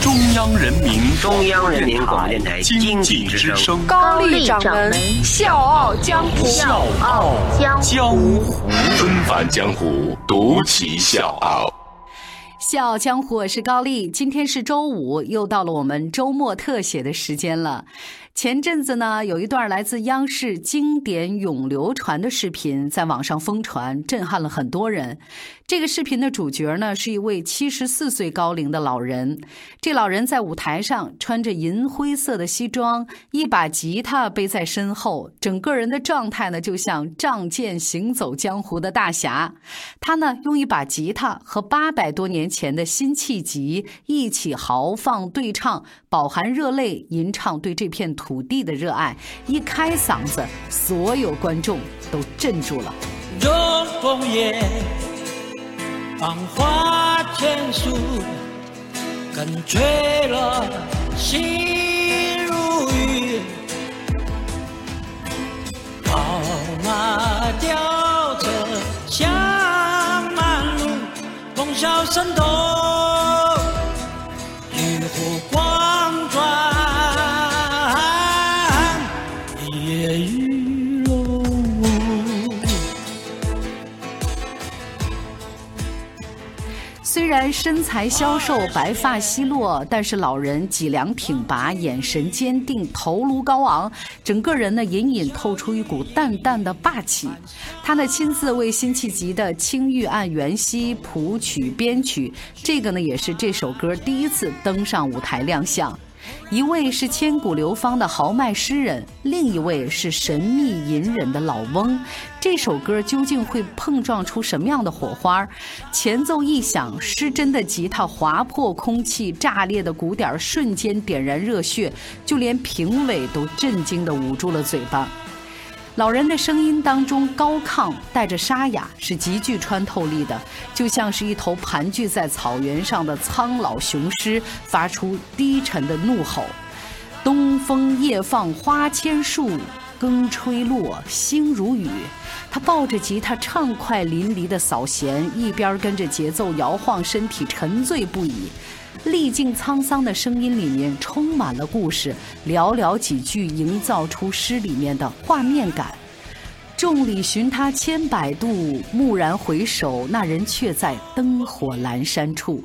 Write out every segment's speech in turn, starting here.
中央人民中央人民广播电台经经济之济之声声，高丽掌门笑傲江湖。笑傲江湖江湖。纷繁江湖，独骑笑傲。笑傲江湖，我是高丽。今天是周五，又到了我们周末特写的时间了。前阵子呢，有一段来自央视经典永流传的视频在网上疯传，震撼了很多人。这个视频的主角呢，是一位七十四岁高龄的老人。这老人在舞台上穿着银灰色的西装，一把吉他背在身后，整个人的状态呢，就像仗剑行走江湖的大侠。他呢，用一把吉他和八百多年前的辛弃疾一起豪放对唱，饱含热泪吟唱对这片土地的热爱。一开嗓子，所有观众都镇住了。芳华千树，更吹落心如雨。宝马雕车香满路，风萧声动，然身材消瘦、白发稀落，但是老人脊梁挺拔，眼神坚定，头颅高昂，整个人呢隐隐透出一股淡淡的霸气。他呢亲自为辛弃疾的《青玉案·元夕》谱曲编曲，这个呢也是这首歌第一次登上舞台亮相。一位是千古流芳的豪迈诗人，另一位是神秘隐忍的老翁。这首歌究竟会碰撞出什么样的火花？前奏一响，失真的吉他划破空气，炸裂的鼓点瞬间点燃热血，就连评委都震惊地捂住了嘴巴。老人的声音当中高亢，带着沙哑，是极具穿透力的，就像是一头盘踞在草原上的苍老雄狮，发出低沉的怒吼。东风夜放花千树，更吹落，星如雨。他抱着吉他，畅快淋漓地扫弦，一边跟着节奏摇晃身体，沉醉不已。历尽沧桑的声音里面充满了故事，寥寥几句营造出诗里面的画面感。众里寻他千百度，蓦然回首，那人却在灯火阑珊处。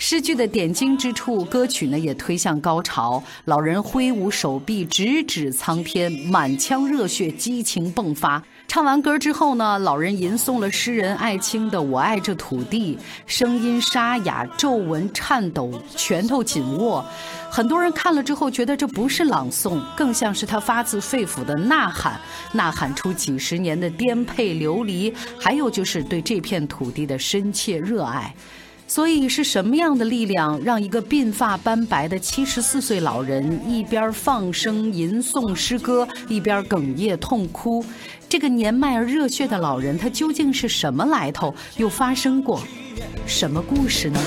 诗句的点睛之处，歌曲呢也推向高潮。老人挥舞手臂，直指苍天，满腔热血，激情迸发。唱完歌之后呢，老人吟诵了诗人艾青的《我爱这土地》，声音沙哑，皱纹颤抖，拳头紧握。很多人看了之后觉得这不是朗诵，更像是他发自肺腑的呐喊，呐喊出几十年的颠沛流离，还有就是对这片土地的深切热爱。所以是什么样的力量，让一个鬓发斑白的七十四岁老人一边放声吟诵诗歌，一边哽咽痛哭？这个年迈而热血的老人，他究竟是什么来头？又发生过什么故事呢？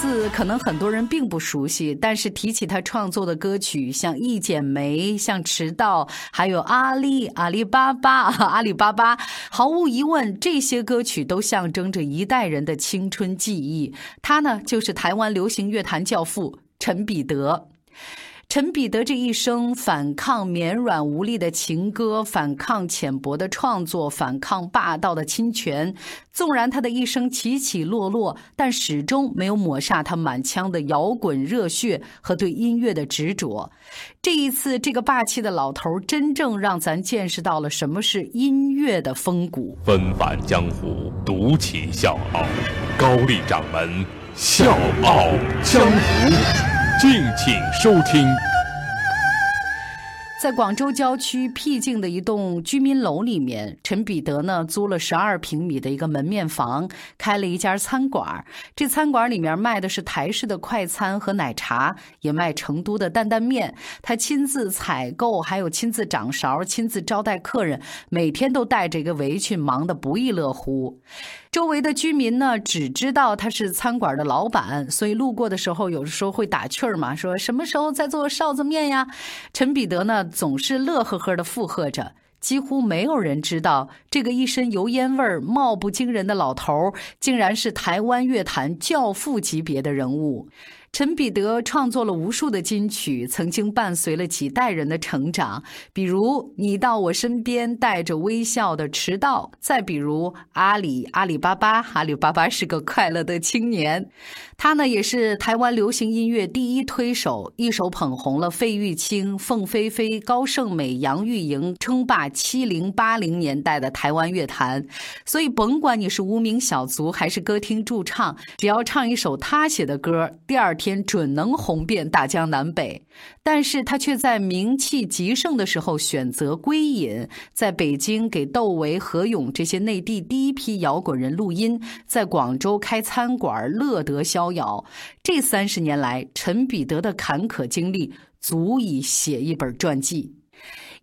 字，可能很多人并不熟悉，但是提起他创作的歌曲，像《一剪梅》、像《迟到》，还有《阿里阿里巴巴》、阿里巴巴，毫无疑问，这些歌曲都象征着一代人的青春记忆。他呢，就是台湾流行乐坛教父陈彼得。陈彼得这一生反抗绵软无力的情歌，反抗浅薄的创作，反抗霸道的侵权。纵然他的一生起起落落，但始终没有抹煞他满腔的摇滚热血和对音乐的执着。这一次，这个霸气的老头真正让咱见识到了什么是音乐的风骨。纷返江湖，独起笑傲。高丽掌门笑傲江湖，敬请收听。在广州郊区僻静的一栋居民楼里面，陈彼得呢租了十二平米的一个门面房，开了一家餐馆。这餐馆里面卖的是台式的快餐和奶茶，也卖成都的担担面。他亲自采购，还有亲自掌勺，亲自招待客人，每天都带着一个围裙，忙得不亦乐乎。周围的居民呢，只知道他是餐馆的老板，所以路过的时候，有的时候会打趣儿嘛，说什么时候再做臊子面呀？陈彼得呢，总是乐呵呵的附和着。几乎没有人知道，这个一身油烟味儿、貌不惊人的老头儿，竟然是台湾乐坛教父级别的人物。陈彼得创作了无数的金曲，曾经伴随了几代人的成长。比如《你到我身边带着微笑的迟到》，再比如《阿里阿里巴巴》，阿里巴巴是个快乐的青年。他呢，也是台湾流行音乐第一推手，一手捧红了费玉清、凤飞飞、高胜美、杨钰莹，称霸七零八零年代的台湾乐坛。所以，甭管你是无名小卒还是歌厅驻唱，只要唱一首他写的歌，第二天准能红遍大江南北。但是他却在名气极盛的时候选择归隐，在北京给窦唯、何勇这些内地第一批摇滚人录音，在广州开餐馆，乐得逍遥。这三十年来，陈彼得的坎坷经历足以写一本传记。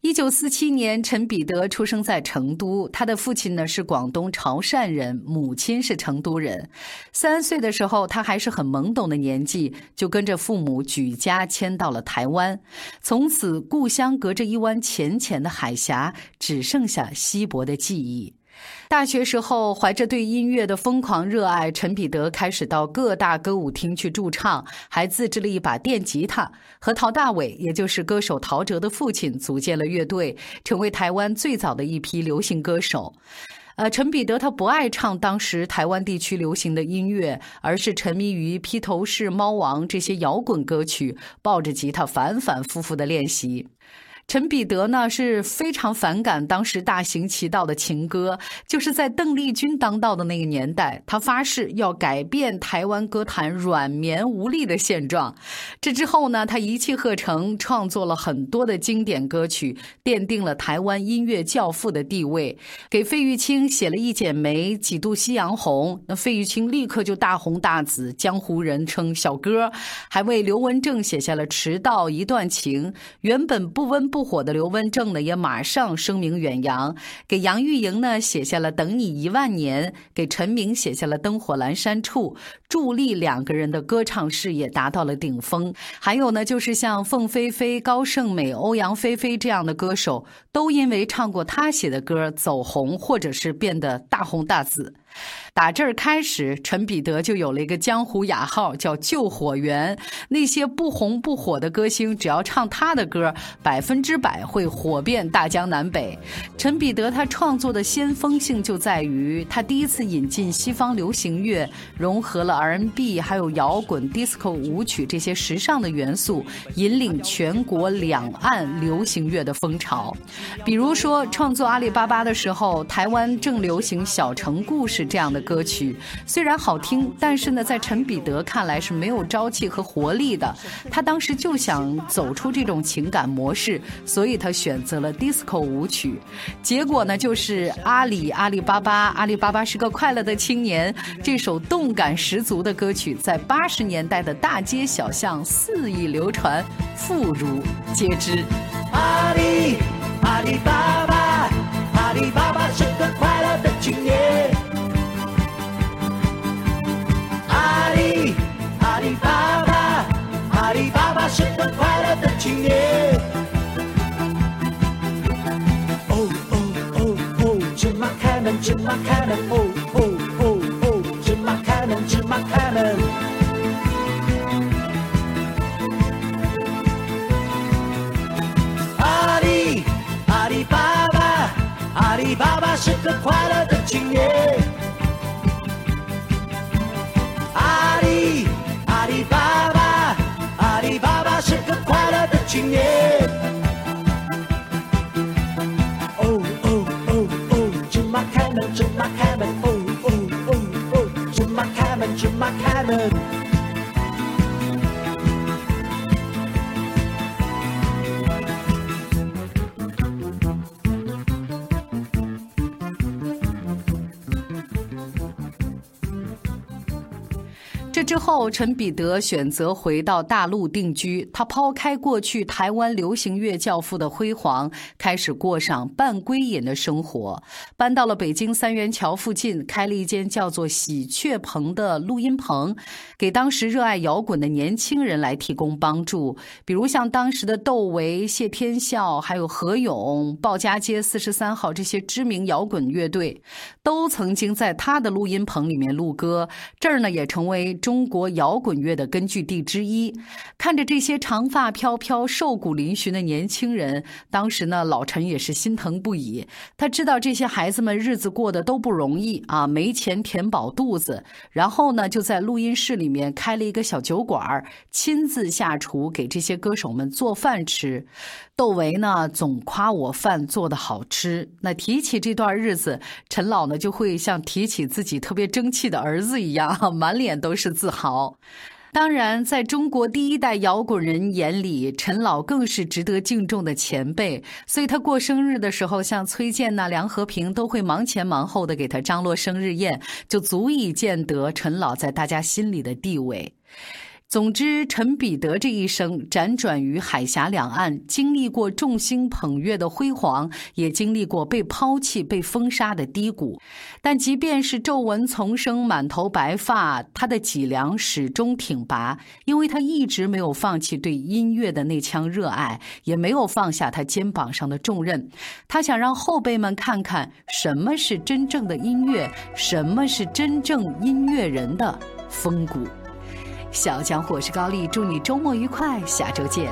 一九四七年，陈彼得出生在成都。他的父亲呢是广东潮汕人，母亲是成都人。三岁的时候，他还是很懵懂的年纪，就跟着父母举家迁到了台湾。从此，故乡隔着一湾浅浅的海峡，只剩下稀薄的记忆。大学时候，怀着对音乐的疯狂热爱，陈彼得开始到各大歌舞厅去驻唱，还自制了一把电吉他，和陶大伟，也就是歌手陶喆的父亲，组建了乐队，成为台湾最早的一批流行歌手。呃，陈彼得他不爱唱当时台湾地区流行的音乐，而是沉迷于披头士、猫王这些摇滚歌曲，抱着吉他反反复复的练习。陈彼得呢是非常反感当时大行其道的情歌，就是在邓丽君当道的那个年代，他发誓要改变台湾歌坛软绵无力的现状。这之后呢，他一气呵成创作了很多的经典歌曲，奠定了台湾音乐教父的地位。给费玉清写了一剪梅，几度夕阳红，那费玉清立刻就大红大紫，江湖人称小哥。还为刘文正写下了《迟到》一段情，原本不温。不火的刘文正呢，也马上声名远扬，给杨钰莹呢写下了《等你一万年》，给陈明写下了《灯火阑珊处》，助力两个人的歌唱事业达到了顶峰。还有呢，就是像凤飞飞、高胜美、欧阳菲菲这样的歌手，都因为唱过他写的歌走红，或者是变得大红大紫。打这儿开始，陈彼得就有了一个江湖雅号，叫“救火员”。那些不红不火的歌星，只要唱他的歌，百分之百会火遍大江南北。陈彼得他创作的先锋性就在于，他第一次引进西方流行乐，融合了 R&B 还有摇滚、disco 舞曲这些时尚的元素，引领全国两岸流行乐的风潮。比如说，创作《阿里巴巴》的时候，台湾正流行《小城故事》这样的。歌曲虽然好听，但是呢，在陈彼得看来是没有朝气和活力的。他当时就想走出这种情感模式，所以他选择了 disco 舞曲。结果呢，就是阿里阿里巴巴，阿里巴巴是个快乐的青年。这首动感十足的歌曲，在八十年代的大街小巷肆意流传，妇孺皆知。阿里阿里巴巴，阿里巴巴是个快哦哦哦哦，芝麻开门，芝麻开门，哦哦哦哦，芝麻开门，芝麻开门。阿里阿里巴巴，阿里巴巴是个快乐的青年。快乐的青年。哦哦哦哦，芝麻开门，芝麻开门，这之后，陈彼得选择回到大陆定居。他抛开过去台湾流行乐教父的辉煌，开始过上半归隐的生活。搬到了北京三元桥附近，开了一间叫做“喜鹊棚”的录音棚，给当时热爱摇滚的年轻人来提供帮助。比如像当时的窦唯、谢天笑，还有何勇、鲍家街四十三号这些知名摇滚乐队，都曾经在他的录音棚里面录歌。这儿呢，也成为中国摇滚乐的根据地之一。看着这些长发飘飘、瘦骨嶙峋的年轻人，当时呢，老陈也是心疼不已。他知道这些孩子们日子过得都不容易啊，没钱填饱肚子，然后呢，就在录音室里面开了一个小酒馆，亲自下厨给这些歌手们做饭吃。窦唯呢，总夸我饭做的好吃。那提起这段日子，陈老呢就会像提起自己特别争气的儿子一样，满脸都是自豪。当然，在中国第一代摇滚人眼里，陈老更是值得敬重的前辈。所以他过生日的时候，像崔健呐、梁和平都会忙前忙后的给他张罗生日宴，就足以见得陈老在大家心里的地位。总之，陈彼得这一生辗转于海峡两岸，经历过众星捧月的辉煌，也经历过被抛弃、被封杀的低谷。但即便是皱纹丛生、满头白发，他的脊梁始终挺拔，因为他一直没有放弃对音乐的那腔热爱，也没有放下他肩膀上的重任。他想让后辈们看看什么是真正的音乐，什么是真正音乐人的风骨。小强，我是高丽，祝你周末愉快，下周见。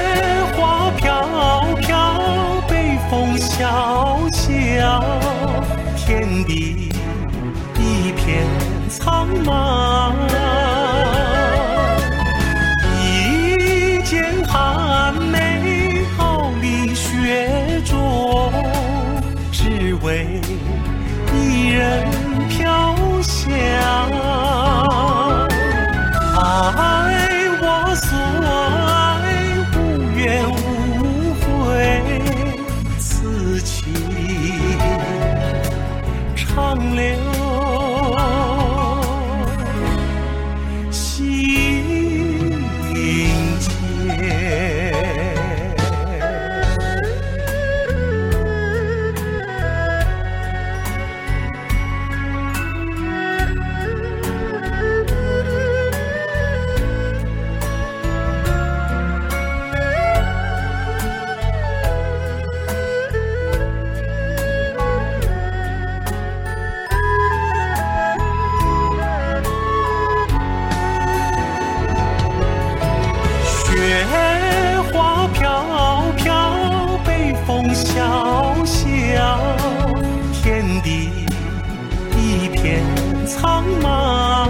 风萧萧，天地一片苍茫。心苍茫。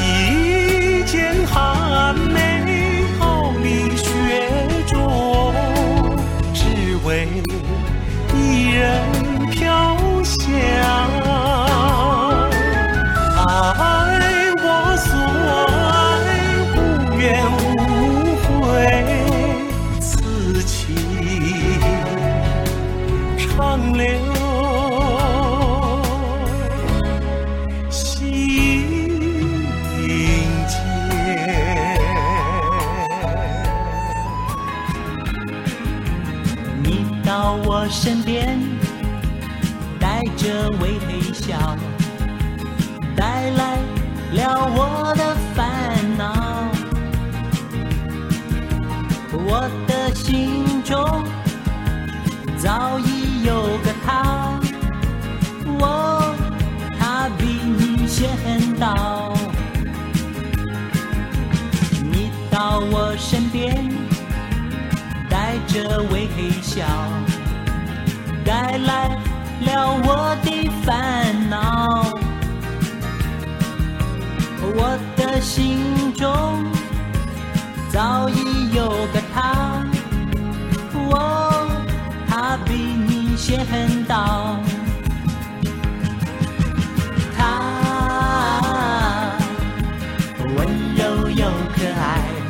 一剑寒梅傲立雪中，只为伊人飘香。爱我所爱，无怨无悔，此情长留笑，带来了我的烦恼。我的心中早已有个他，我他比你先到。他温柔又可爱。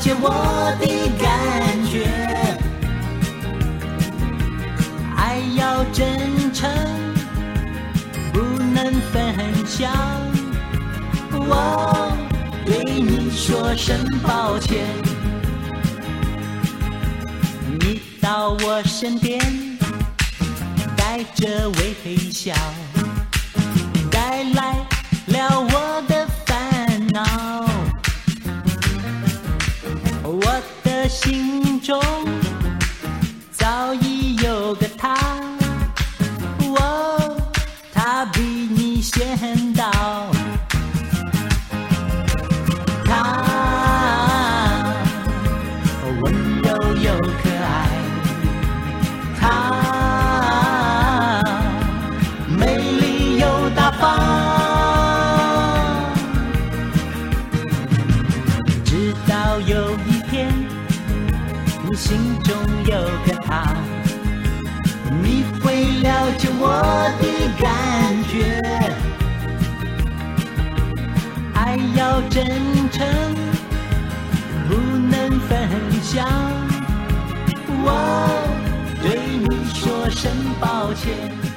解我的感觉。爱要真诚，不能分享。我对你说声抱歉。你到我身边，带着微笑，带来了我了解我的感觉。爱要真诚，不能分享。我对你说声抱歉。